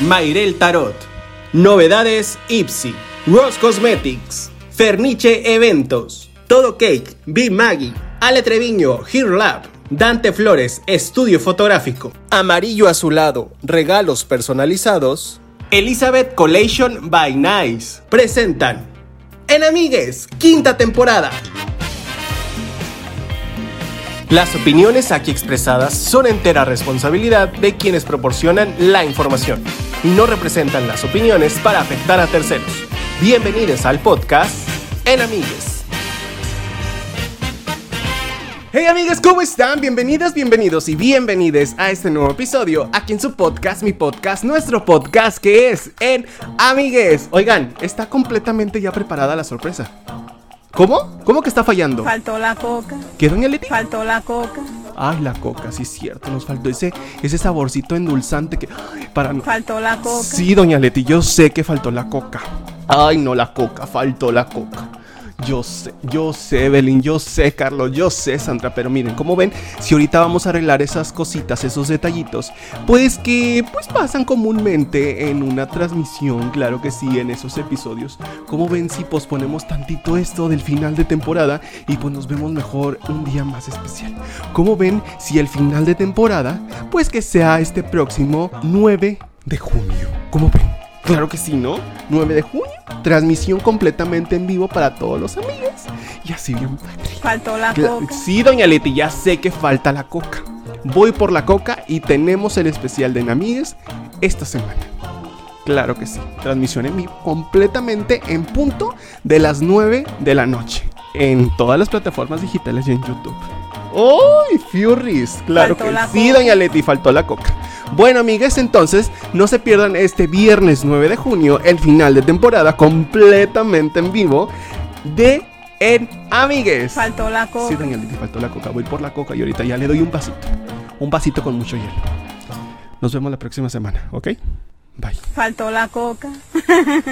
Mairel Tarot. Novedades Ipsy. Ross Cosmetics. Ferniche Eventos. Todo Cake. Be Maggie. Ale Treviño. Here Lab. Dante Flores. Estudio Fotográfico. Amarillo Azulado. Regalos personalizados. Elizabeth Collation by Nice. Presentan. En Amigues. Quinta temporada. Las opiniones aquí expresadas son entera responsabilidad de quienes proporcionan la información y no representan las opiniones para afectar a terceros. Bienvenidos al podcast En Amigues. Hey amigas, ¿cómo están? Bienvenidas, bienvenidos y bienvenides a este nuevo episodio aquí en su podcast, mi podcast, nuestro podcast que es En Amigues. Oigan, está completamente ya preparada la sorpresa. ¿Cómo? ¿Cómo que está fallando? Faltó la coca. ¿Qué, doña Leti? Faltó la coca. Ay, la coca, sí es cierto, nos faltó ese, ese saborcito endulzante que... ay, para no- Faltó la coca. Sí, doña Leti, yo sé que faltó la coca. Ay, no, la coca, faltó la coca. Yo sé, yo sé, Evelyn, yo sé, Carlos, yo sé, Sandra, pero miren, como ven, si ahorita vamos a arreglar esas cositas, esos detallitos, pues que pues pasan comúnmente en una transmisión, claro que sí, en esos episodios. Como ven si posponemos tantito esto del final de temporada y pues nos vemos mejor un día más especial? Como ven si el final de temporada, pues que sea este próximo 9 de junio? ¿Cómo ven? Claro que sí, ¿no? 9 de junio, transmisión completamente en vivo para todos los amigos. Y así bien. Faltó la coca. Sí, doña Leti, ya sé que falta la coca. Voy por la coca y tenemos el especial de Namigues esta semana. Claro que sí. Transmisión en vivo completamente en punto de las 9 de la noche. En todas las plataformas digitales y en YouTube. ¡Uy, Furries! Claro Faltó que sí, coca. doña Leti, faltó la coca. Bueno, amigas, entonces no se pierdan este viernes 9 de junio, el final de temporada completamente en vivo de En Amigues. Faltó la coca. Sí, Leti, faltó la coca. Voy por la coca y ahorita ya le doy un vasito. Un vasito con mucho hielo. Nos vemos la próxima semana, ¿ok? Bye. Faltó la coca.